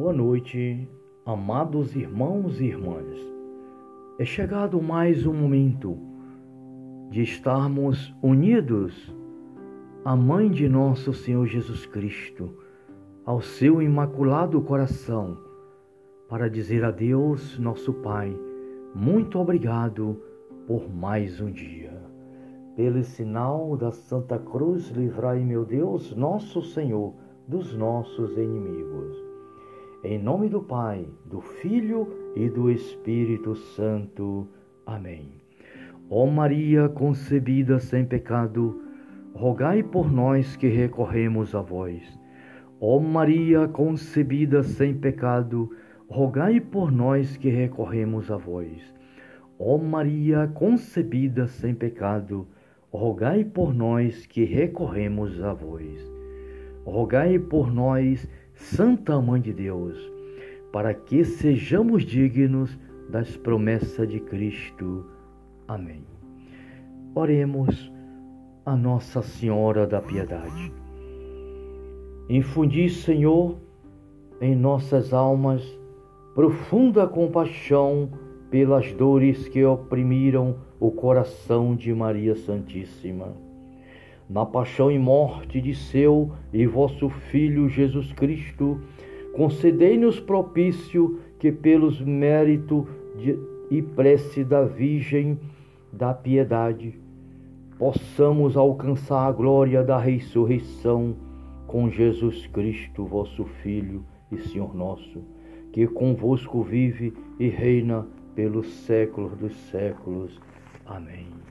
Boa noite, amados irmãos e irmãs. É chegado mais um momento de estarmos unidos à Mãe de nosso Senhor Jesus Cristo, ao seu imaculado coração, para dizer a Deus, nosso Pai, muito obrigado por mais um dia. Pelo sinal da Santa Cruz, livrai, meu Deus, nosso Senhor, dos nossos inimigos. Em nome do Pai, do Filho e do Espírito Santo. Amém. Ó Maria concebida sem pecado, rogai por nós que recorremos a vós. Ó Maria concebida sem pecado, rogai por nós que recorremos a vós. Ó Maria concebida sem pecado, rogai por nós que recorremos a vós. Rogai por nós Santa Mãe de Deus, para que sejamos dignos das promessas de Cristo. Amém. Oremos a Nossa Senhora da Piedade. Infundi, Senhor, em nossas almas profunda compaixão pelas dores que oprimiram o coração de Maria Santíssima na paixão e morte de seu e vosso Filho Jesus Cristo, concedei-nos propício que pelos méritos e prece da Virgem da Piedade possamos alcançar a glória da ressurreição com Jesus Cristo, vosso Filho e Senhor nosso, que convosco vive e reina pelos séculos dos séculos. Amém.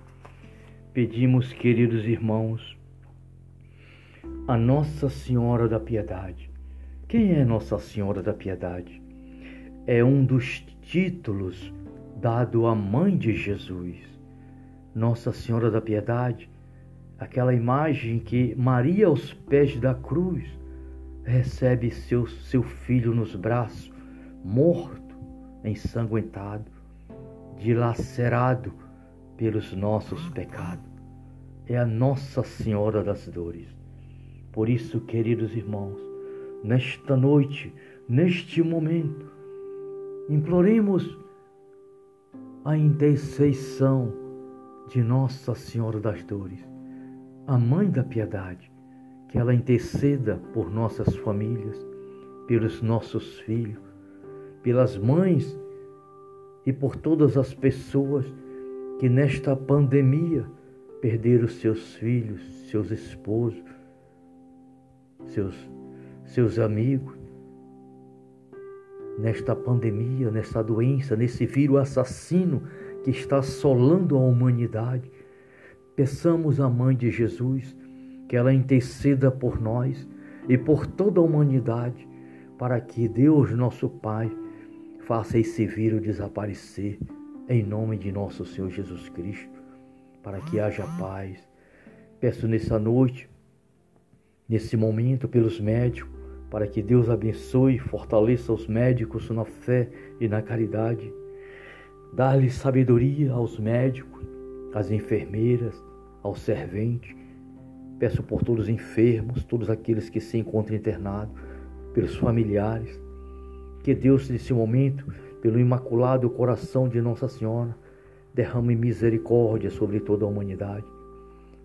Pedimos, queridos irmãos, a Nossa Senhora da Piedade. Quem é Nossa Senhora da Piedade? É um dos títulos dado à mãe de Jesus. Nossa Senhora da Piedade, aquela imagem que Maria aos pés da cruz recebe seu, seu filho nos braços, morto, ensanguentado, dilacerado pelos nossos pecados. É a Nossa Senhora das Dores. Por isso, queridos irmãos, nesta noite, neste momento, imploremos a intercessão de Nossa Senhora das Dores, a Mãe da Piedade, que ela interceda por nossas famílias, pelos nossos filhos, pelas mães e por todas as pessoas que nesta pandemia perderam seus filhos, seus esposos, seus, seus amigos. Nesta pandemia, nessa doença, nesse vírus assassino que está assolando a humanidade, peçamos à Mãe de Jesus que ela interceda por nós e por toda a humanidade, para que Deus, nosso Pai, faça esse vírus desaparecer em nome de nosso Senhor Jesus Cristo, para que haja paz. Peço nessa noite, nesse momento, pelos médicos, para que Deus abençoe e fortaleça os médicos na fé e na caridade. Dar-lhe sabedoria aos médicos, às enfermeiras, aos serventes. Peço por todos os enfermos, todos aqueles que se encontram internados, pelos familiares. Que Deus, nesse momento, pelo imaculado coração de Nossa Senhora, derrame misericórdia sobre toda a humanidade.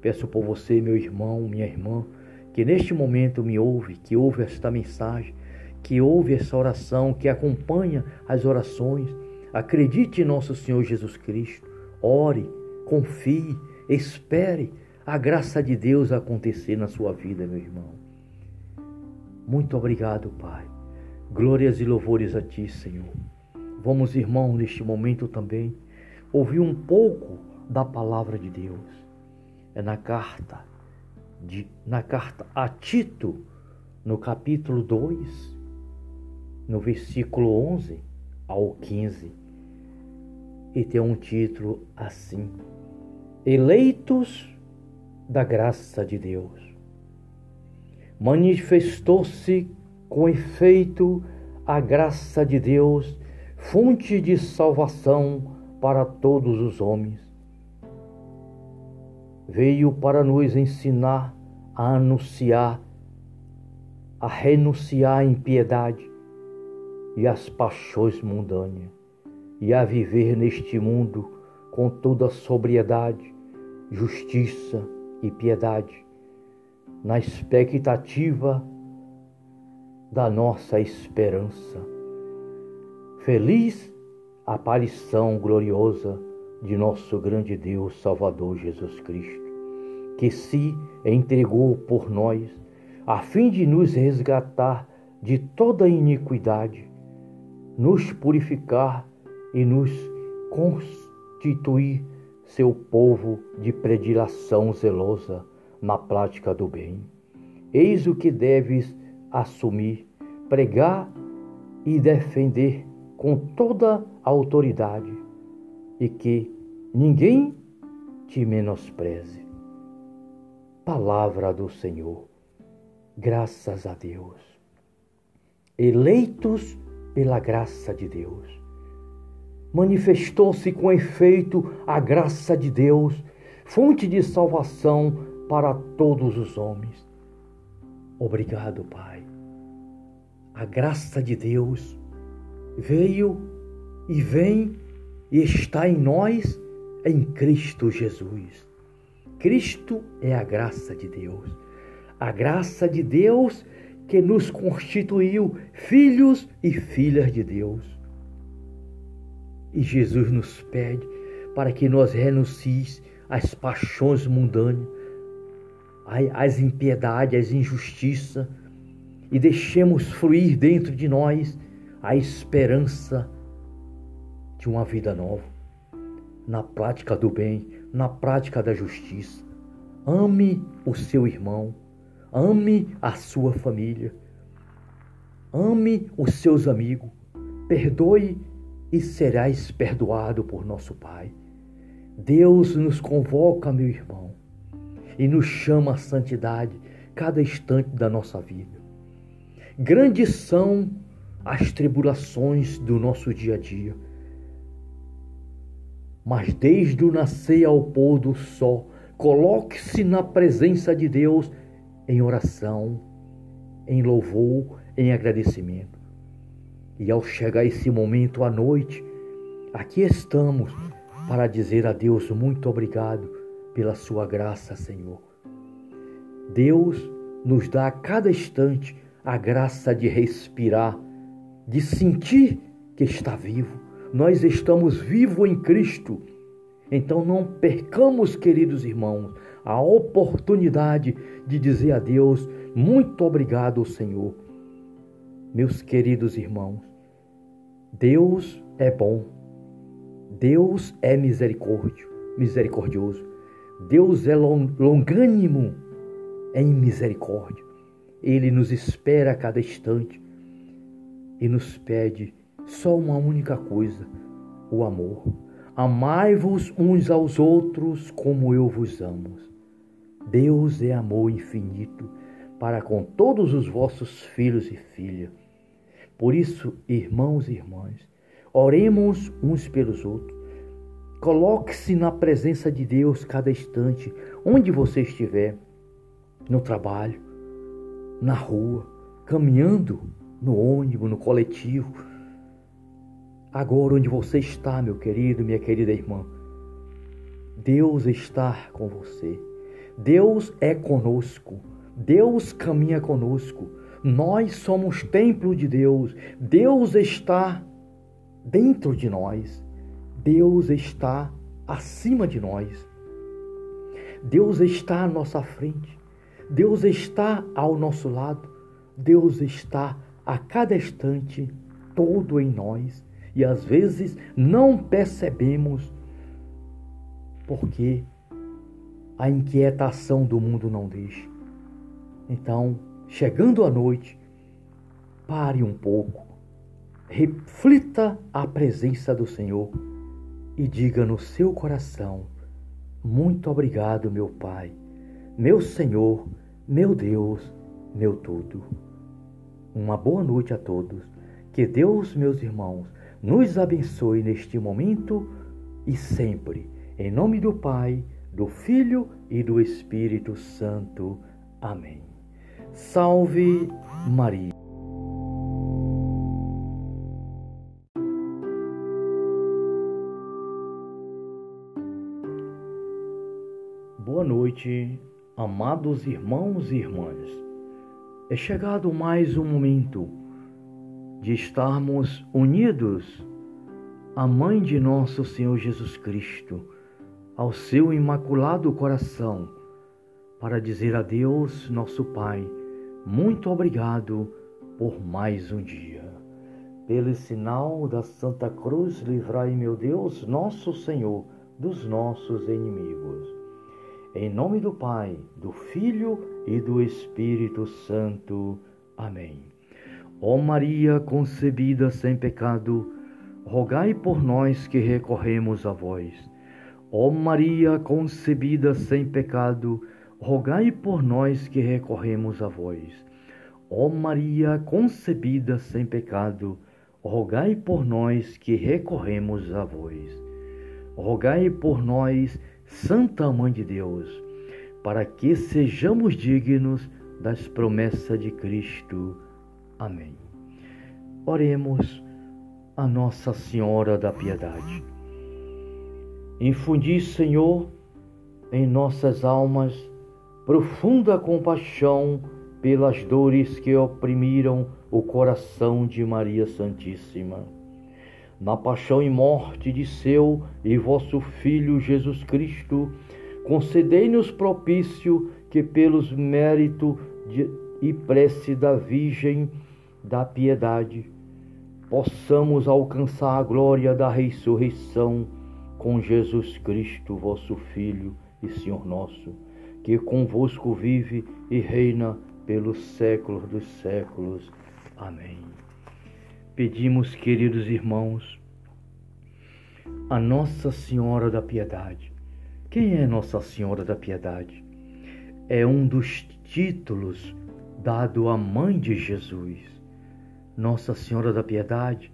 Peço por você, meu irmão, minha irmã, que neste momento me ouve, que ouve esta mensagem, que ouve essa oração, que acompanha as orações. Acredite em nosso Senhor Jesus Cristo. Ore, confie, espere a graça de Deus acontecer na sua vida, meu irmão. Muito obrigado, Pai. Glórias e louvores a Ti, Senhor. Vamos, irmão, neste momento também, ouvir um pouco da palavra de Deus. É na carta, de, na carta a Tito, no capítulo 2, no versículo 11 ao 15. E tem um título assim: Eleitos da graça de Deus. Manifestou-se com efeito a graça de Deus fonte de salvação para todos os homens. Veio para nos ensinar a anunciar, a renunciar à impiedade, e as paixões mundâneas, e a viver neste mundo com toda sobriedade, justiça e piedade, na expectativa da nossa esperança. Feliz aparição gloriosa de nosso grande Deus Salvador Jesus Cristo, que se entregou por nós a fim de nos resgatar de toda iniquidade, nos purificar e nos constituir seu povo de predilação zelosa na prática do bem. Eis o que deves assumir, pregar e defender com toda a autoridade, e que ninguém te menospreze. Palavra do Senhor, graças a Deus. Eleitos pela graça de Deus. Manifestou-se com efeito a graça de Deus, fonte de salvação para todos os homens. Obrigado, Pai. A graça de Deus veio e vem e está em nós em Cristo Jesus. Cristo é a graça de Deus. A graça de Deus que nos constituiu filhos e filhas de Deus. E Jesus nos pede para que nós renuncies às paixões mundanas, às impiedades, às injustiças e deixemos fluir dentro de nós a esperança de uma vida nova, na prática do bem, na prática da justiça. Ame o seu irmão, ame a sua família, ame os seus amigos, perdoe e serás perdoado por nosso Pai. Deus nos convoca, meu irmão, e nos chama à santidade cada instante da nossa vida. Grandes são as tribulações do nosso dia a dia. Mas desde o nascer ao pôr do sol, coloque-se na presença de Deus em oração, em louvor, em agradecimento. E ao chegar esse momento à noite, aqui estamos para dizer a Deus muito obrigado pela sua graça, Senhor. Deus nos dá a cada instante a graça de respirar de sentir que está vivo. Nós estamos vivos em Cristo. Então não percamos, queridos irmãos, a oportunidade de dizer a Deus muito obrigado, Senhor. Meus queridos irmãos, Deus é bom. Deus é misericórdio, misericordioso. Deus é longânimo em misericórdia. Ele nos espera a cada instante e nos pede só uma única coisa: o amor. Amai-vos uns aos outros como eu vos amo. Deus é amor infinito para com todos os vossos filhos e filhas. Por isso, irmãos e irmãs, oremos uns pelos outros. Coloque-se na presença de Deus cada instante, onde você estiver, no trabalho, na rua, caminhando no ônibus, no coletivo. Agora, onde você está, meu querido, minha querida irmã, Deus está com você. Deus é conosco. Deus caminha conosco. Nós somos templo de Deus. Deus está dentro de nós. Deus está acima de nós. Deus está à nossa frente. Deus está ao nosso lado. Deus está a cada instante, todo em nós, e às vezes não percebemos porque a inquietação do mundo não deixa. Então, chegando à noite, pare um pouco, reflita a presença do Senhor e diga no seu coração: Muito obrigado, meu Pai, meu Senhor, meu Deus, meu tudo. Uma boa noite a todos. Que Deus, meus irmãos, nos abençoe neste momento e sempre. Em nome do Pai, do Filho e do Espírito Santo. Amém. Salve Maria. Boa noite, amados irmãos e irmãs. É chegado mais um momento de estarmos unidos à Mãe de nosso Senhor Jesus Cristo, ao seu imaculado coração, para dizer a Deus, nosso Pai, muito obrigado por mais um dia. Pelo sinal da Santa Cruz, livrai, meu Deus, nosso Senhor, dos nossos inimigos. Em nome do Pai, do Filho e do Espírito Santo. Amém. Ó Maria concebida sem pecado, rogai por nós que recorremos a vós. Ó Maria concebida sem pecado, rogai por nós que recorremos a vós. Ó Maria concebida sem pecado, rogai por nós que recorremos a vós. Rogai por nós, Santa Mãe de Deus, para que sejamos dignos das promessas de Cristo. Amém. Oremos a Nossa Senhora da Piedade. Infundi, Senhor, em nossas almas profunda compaixão pelas dores que oprimiram o coração de Maria Santíssima. Na paixão e morte de seu e vosso Filho Jesus Cristo, concedei-nos propício que, pelos méritos e prece da Virgem da Piedade, possamos alcançar a glória da ressurreição com Jesus Cristo, vosso Filho e Senhor nosso, que convosco vive e reina pelos séculos dos séculos. Amém. Pedimos, queridos irmãos, a Nossa Senhora da Piedade. Quem é Nossa Senhora da Piedade? É um dos títulos dado à mãe de Jesus. Nossa Senhora da Piedade,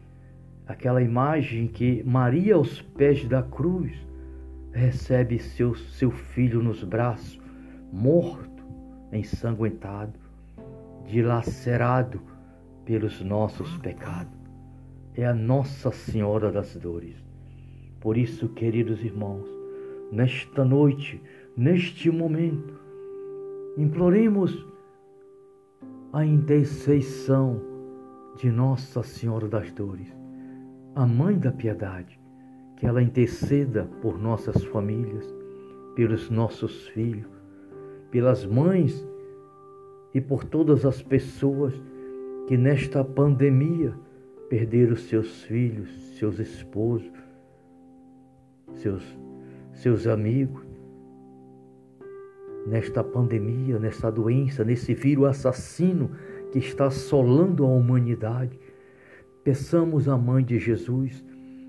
aquela imagem que Maria aos pés da cruz recebe seu, seu filho nos braços, morto, ensanguentado, dilacerado pelos nossos pecados. É a Nossa Senhora das Dores. Por isso, queridos irmãos, nesta noite, neste momento, imploremos a intercessão de Nossa Senhora das Dores, a Mãe da Piedade, que ela interceda por nossas famílias, pelos nossos filhos, pelas mães e por todas as pessoas que nesta pandemia perderam seus filhos, seus esposos, seus, seus amigos. Nesta pandemia, nesta doença, nesse vírus assassino que está assolando a humanidade, peçamos à Mãe de Jesus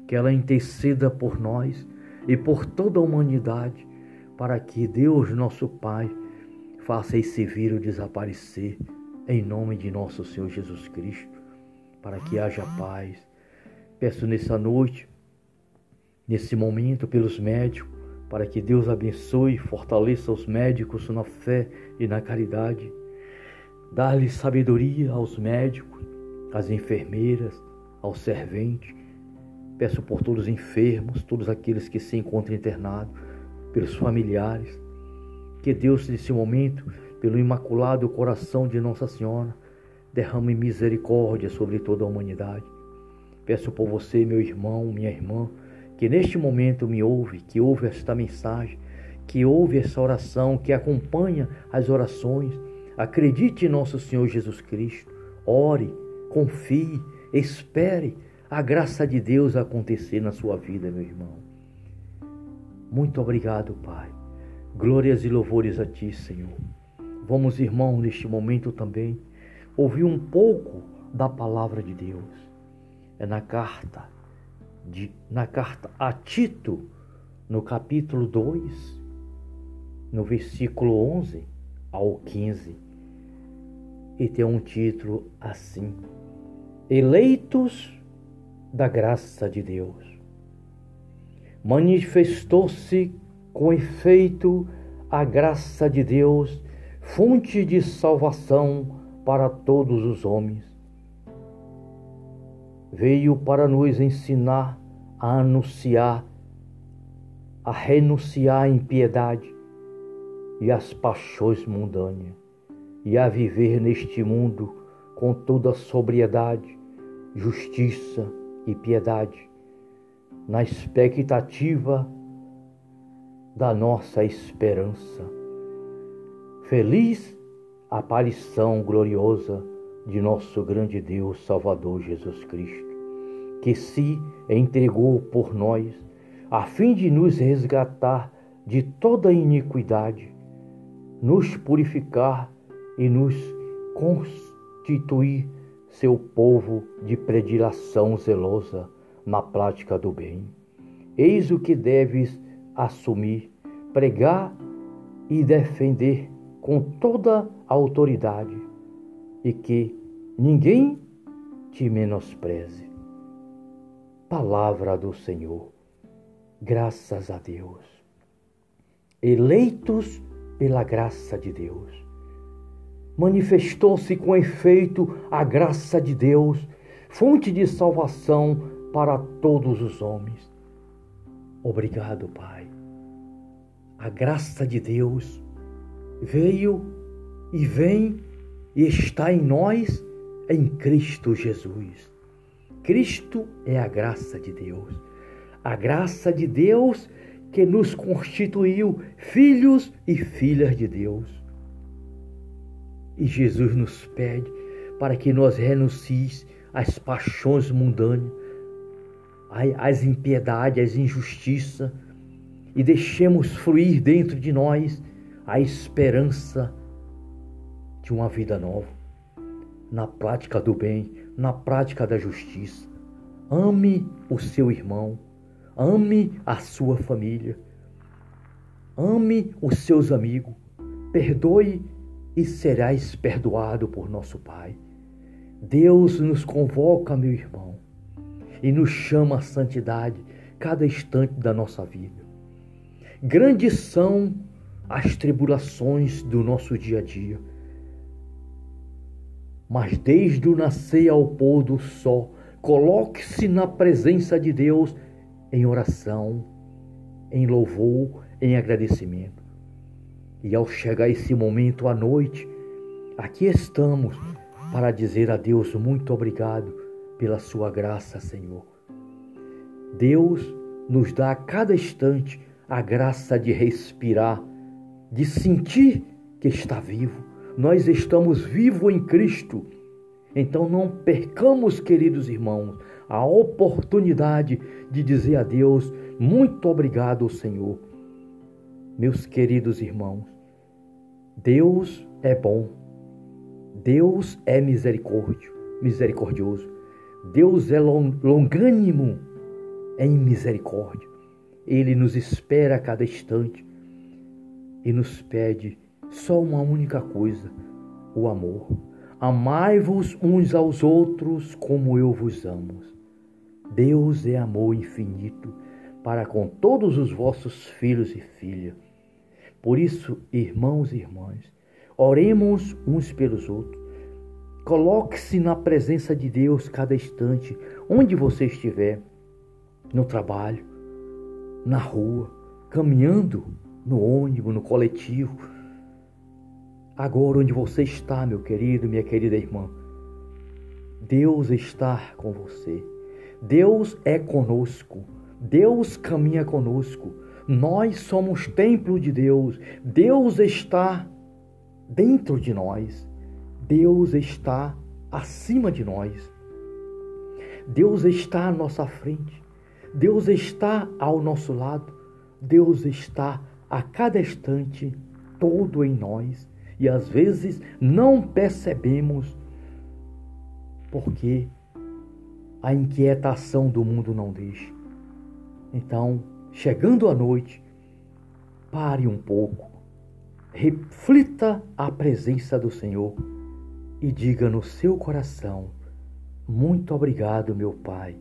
que ela interceda por nós e por toda a humanidade, para que Deus, nosso Pai, faça esse vírus desaparecer em nome de nosso Senhor Jesus Cristo, para que haja paz. Peço nessa noite, nesse momento, pelos médicos, para que Deus abençoe e fortaleça os médicos na fé e na caridade. Dar-lhe sabedoria aos médicos, às enfermeiras, aos serventes. Peço por todos os enfermos, todos aqueles que se encontram internados, pelos familiares. Que Deus, nesse momento, pelo imaculado coração de Nossa Senhora, derrame misericórdia sobre toda a humanidade. Peço por você, meu irmão, minha irmã, que neste momento me ouve, que ouve esta mensagem, que ouve essa oração, que acompanha as orações. Acredite em nosso Senhor Jesus Cristo. Ore, confie, espere a graça de Deus acontecer na sua vida, meu irmão. Muito obrigado, Pai. Glórias e louvores a Ti, Senhor. Vamos, irmão, neste momento também, ouvir um pouco da palavra de Deus. É na carta, de, na carta a Tito, no capítulo 2, no versículo 11 ao 15. E tem um título assim: Eleitos da graça de Deus. Manifestou-se com efeito a graça de Deus fonte de salvação para todos os homens. Veio para nos ensinar a anunciar, a renunciar à impiedade, e as paixões mundâneas, e a viver neste mundo com toda sobriedade, justiça e piedade, na expectativa da nossa esperança. Feliz aparição gloriosa de nosso grande Deus Salvador Jesus Cristo, que se entregou por nós, a fim de nos resgatar de toda iniquidade, nos purificar e nos constituir seu povo de predilação zelosa na prática do bem. Eis o que deves assumir, pregar e defender com toda a autoridade e que ninguém te menospreze. Palavra do Senhor, graças a Deus. Eleitos pela graça de Deus. Manifestou-se com efeito a graça de Deus, fonte de salvação para todos os homens. Obrigado, Pai. A graça de Deus veio e vem e está em nós em Cristo Jesus. Cristo é a graça de Deus. A graça de Deus que nos constituiu filhos e filhas de Deus. E Jesus nos pede para que nós renuncies às paixões mundanas, às impiedades, às injustiças e deixemos fluir dentro de nós a esperança de uma vida nova, na prática do bem, na prática da justiça. Ame o seu irmão, ame a sua família, ame os seus amigos, perdoe e serás perdoado por nosso Pai. Deus nos convoca, meu irmão, e nos chama à santidade cada instante da nossa vida. Grandes são as tribulações do nosso dia a dia. Mas desde o nascer ao pôr do sol, coloque-se na presença de Deus em oração, em louvor, em agradecimento. E ao chegar esse momento à noite, aqui estamos para dizer a Deus muito obrigado pela sua graça, Senhor. Deus nos dá a cada instante a graça de respirar de sentir que está vivo. Nós estamos vivos em Cristo. Então não percamos, queridos irmãos, a oportunidade de dizer a Deus muito obrigado, Senhor. Meus queridos irmãos, Deus é bom. Deus é misericórdio, misericordioso. Deus é longânimo em misericórdia. Ele nos espera a cada instante e nos pede só uma única coisa: o amor. Amai-vos uns aos outros como eu vos amo. Deus é amor infinito para com todos os vossos filhos e filhas. Por isso, irmãos e irmãs, oremos uns pelos outros. Coloque-se na presença de Deus cada instante, onde você estiver, no trabalho, na rua, caminhando no ônibus, no coletivo. Agora, onde você está, meu querido, minha querida irmã, Deus está com você. Deus é conosco. Deus caminha conosco. Nós somos templo de Deus. Deus está dentro de nós. Deus está acima de nós. Deus está à nossa frente. Deus está ao nosso lado. Deus está a cada instante, todo em nós, e às vezes não percebemos porque a inquietação do mundo não deixa. Então, chegando à noite, pare um pouco, reflita a presença do Senhor e diga no seu coração: Muito obrigado, meu Pai,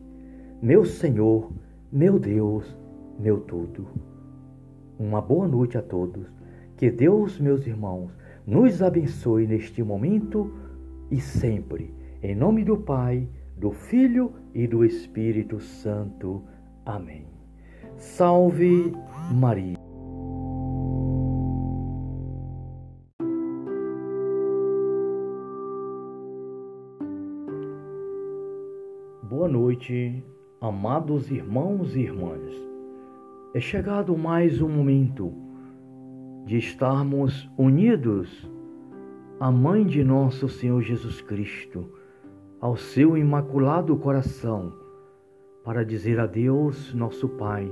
meu Senhor, meu Deus, meu tudo. Uma boa noite a todos. Que Deus, meus irmãos, nos abençoe neste momento e sempre. Em nome do Pai, do Filho e do Espírito Santo. Amém. Salve Maria. Boa noite, amados irmãos e irmãs. É chegado mais um momento de estarmos unidos à Mãe de Nosso Senhor Jesus Cristo, ao seu imaculado coração, para dizer a Deus, nosso Pai,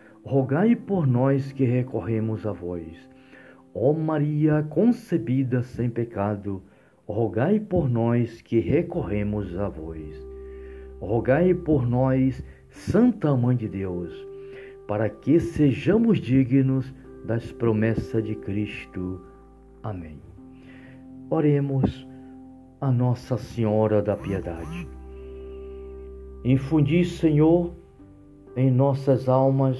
rogai por nós que recorremos a vós. Ó Maria concebida sem pecado, rogai por nós que recorremos a vós. Rogai por nós, Santa Mãe de Deus, para que sejamos dignos das promessas de Cristo. Amém. Oremos a Nossa Senhora da Piedade. Infundi, Senhor, em nossas almas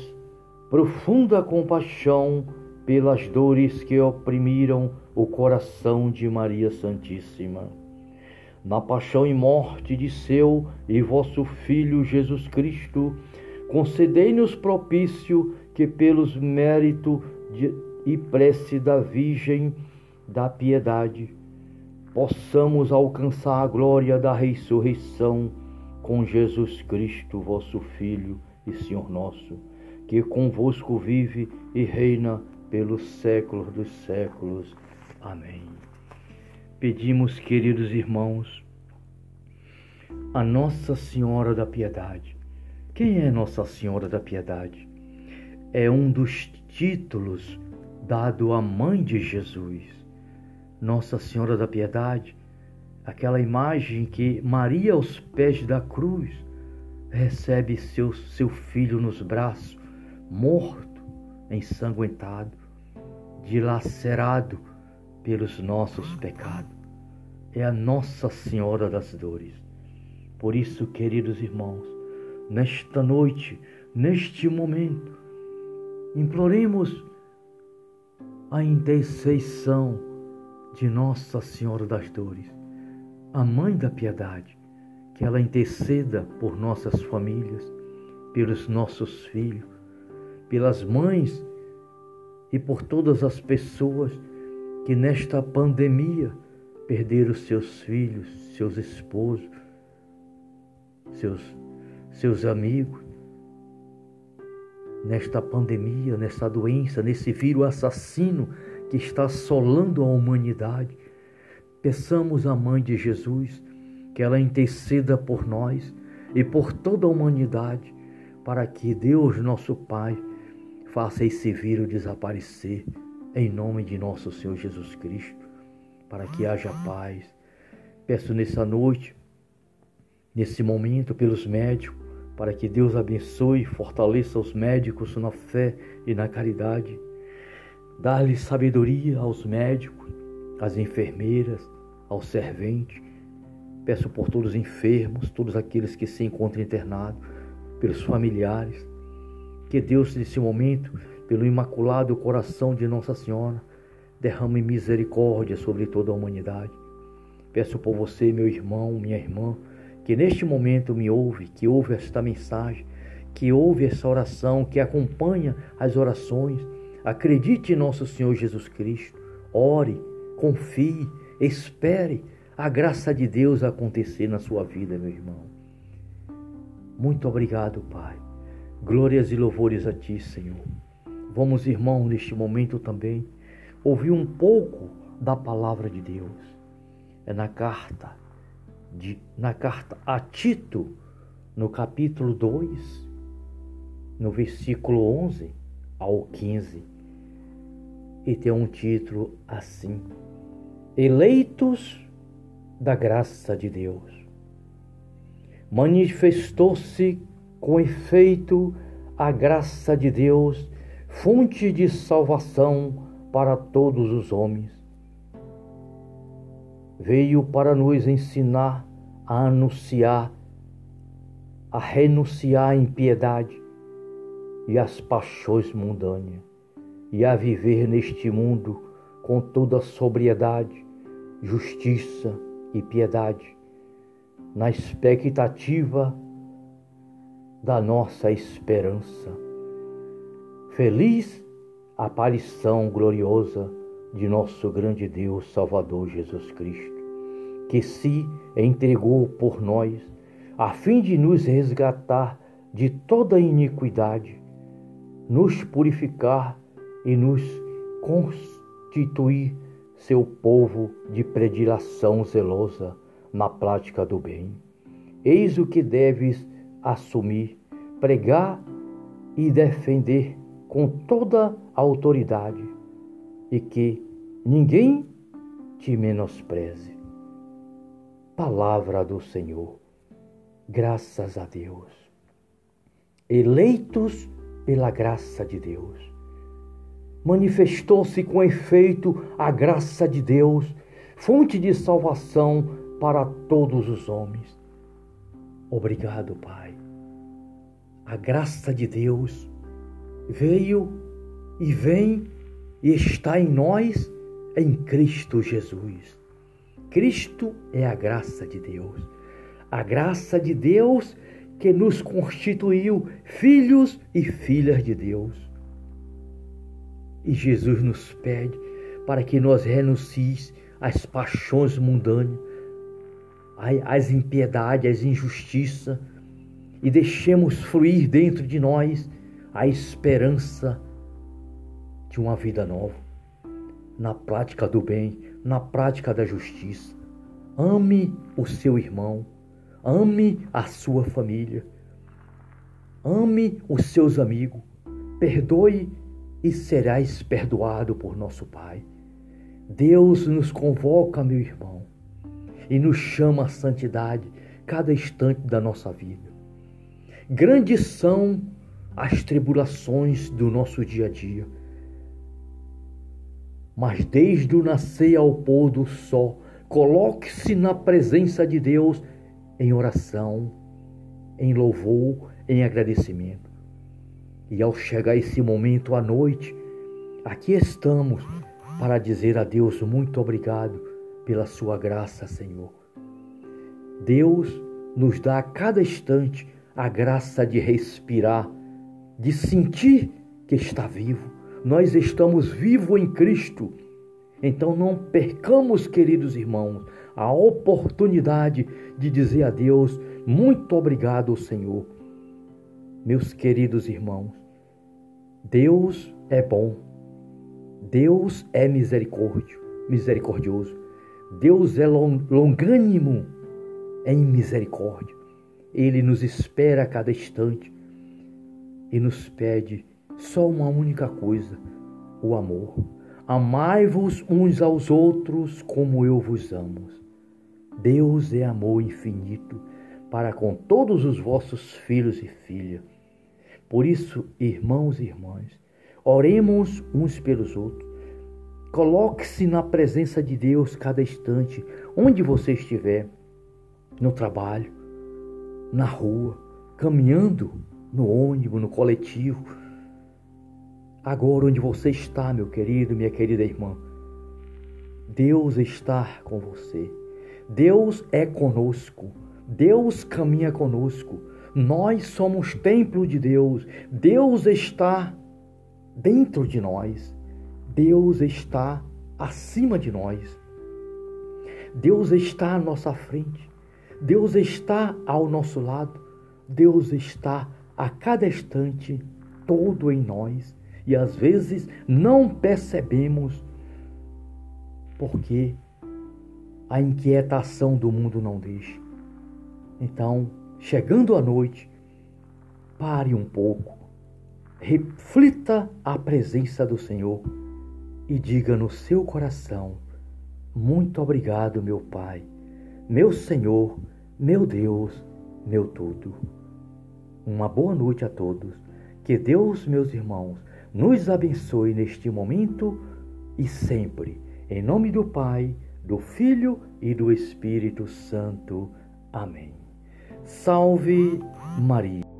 profunda compaixão pelas dores que oprimiram o coração de Maria Santíssima. Na paixão e morte de seu e vosso Filho Jesus Cristo, concedei-nos propício que, pelos méritos e prece da Virgem da Piedade, possamos alcançar a glória da ressurreição com Jesus Cristo, vosso Filho e Senhor nosso, que convosco vive e reina pelos séculos dos séculos. Amém. Pedimos, queridos irmãos, a Nossa Senhora da Piedade. Quem é Nossa Senhora da Piedade? É um dos títulos dado à mãe de Jesus. Nossa Senhora da Piedade, aquela imagem que Maria aos pés da cruz recebe seu, seu filho nos braços, morto, ensanguentado, dilacerado pelos nossos pecados. É a Nossa Senhora das Dores. Por isso, queridos irmãos, nesta noite, neste momento, imploremos a intercessão de Nossa Senhora das Dores, a Mãe da Piedade, que ela interceda por nossas famílias, pelos nossos filhos, pelas mães e por todas as pessoas que nesta pandemia perderam seus filhos, seus esposos, seus, seus amigos. Nesta pandemia, nessa doença, nesse vírus assassino que está assolando a humanidade, peçamos à Mãe de Jesus que ela interceda por nós e por toda a humanidade, para que Deus, nosso Pai, faça esse vírus desaparecer em nome de nosso Senhor Jesus Cristo, para que haja paz. Peço nessa noite, nesse momento, pelos médicos, para que Deus abençoe e fortaleça os médicos na fé e na caridade. Dá-lhe sabedoria aos médicos, às enfermeiras, aos serventes. Peço por todos os enfermos, todos aqueles que se encontram internados, pelos familiares. Que Deus, nesse momento, pelo imaculado coração de Nossa Senhora, derrame misericórdia sobre toda a humanidade. Peço por você, meu irmão, minha irmã, que neste momento me ouve, que ouve esta mensagem, que ouve essa oração, que acompanha as orações. Acredite em nosso Senhor Jesus Cristo. Ore, confie, espere a graça de Deus acontecer na sua vida, meu irmão. Muito obrigado, Pai. Glórias e louvores a Ti, Senhor. Vamos, irmão, neste momento também, ouvir um pouco da palavra de Deus. É na carta, de, na carta a Tito, no capítulo 2, no versículo 11 ao 15. E tem um título assim: Eleitos da graça de Deus. Manifestou-se com efeito a graça de Deus fonte de salvação para todos os homens. Veio para nos ensinar a anunciar, a renunciar à impiedade, e as paixões mundâneas, e a viver neste mundo com toda sobriedade, justiça e piedade, na expectativa da nossa esperança. Feliz aparição gloriosa de nosso grande Deus Salvador Jesus Cristo, que se entregou por nós, a fim de nos resgatar de toda iniquidade, nos purificar e nos constituir seu povo de predilação zelosa na prática do bem. Eis o que deves assumir, pregar e defender com toda a autoridade e que ninguém te menospreze. Palavra do Senhor. Graças a Deus. Eleitos pela graça de Deus. Manifestou-se com efeito a graça de Deus, fonte de salvação para todos os homens. Obrigado, Pai. A graça de Deus veio e vem e está em nós em Cristo Jesus. Cristo é a graça de Deus. A graça de Deus que nos constituiu filhos e filhas de Deus. E Jesus nos pede para que nós renuncies às paixões mundanas, às impiedades, às injustiças e deixemos fluir dentro de nós a esperança de uma vida nova, na prática do bem, na prática da justiça. Ame o seu irmão, ame a sua família, ame os seus amigos, perdoe e serás perdoado por nosso Pai. Deus nos convoca, meu irmão, e nos chama à santidade cada instante da nossa vida. Grandes são as tribulações do nosso dia a dia mas desde o nascer ao pôr do sol, coloque-se na presença de Deus em oração, em louvor, em agradecimento. E ao chegar esse momento à noite, aqui estamos para dizer a Deus muito obrigado pela sua graça, Senhor. Deus nos dá a cada instante a graça de respirar, de sentir que está vivo nós estamos vivos em Cristo. Então não percamos, queridos irmãos, a oportunidade de dizer a Deus muito obrigado, Senhor. Meus queridos irmãos, Deus é bom. Deus é misericórdio, misericordioso. Deus é longânimo em misericórdia. Ele nos espera a cada instante e nos pede só uma única coisa: o amor. Amai-vos uns aos outros como eu vos amo. Deus é amor infinito para com todos os vossos filhos e filhas. Por isso, irmãos e irmãs, oremos uns pelos outros. Coloque-se na presença de Deus cada instante, onde você estiver, no trabalho, na rua, caminhando, no ônibus, no coletivo, Agora, onde você está, meu querido, minha querida irmã, Deus está com você. Deus é conosco. Deus caminha conosco. Nós somos templo de Deus. Deus está dentro de nós. Deus está acima de nós. Deus está à nossa frente. Deus está ao nosso lado. Deus está a cada instante todo em nós e às vezes não percebemos porque a inquietação do mundo não deixa. Então, chegando a noite, pare um pouco, reflita a presença do Senhor e diga no seu coração: Muito obrigado, meu Pai, meu Senhor, meu Deus, meu tudo. Uma boa noite a todos. Que Deus, meus irmãos, nos abençoe neste momento e sempre. Em nome do Pai, do Filho e do Espírito Santo. Amém. Salve Maria.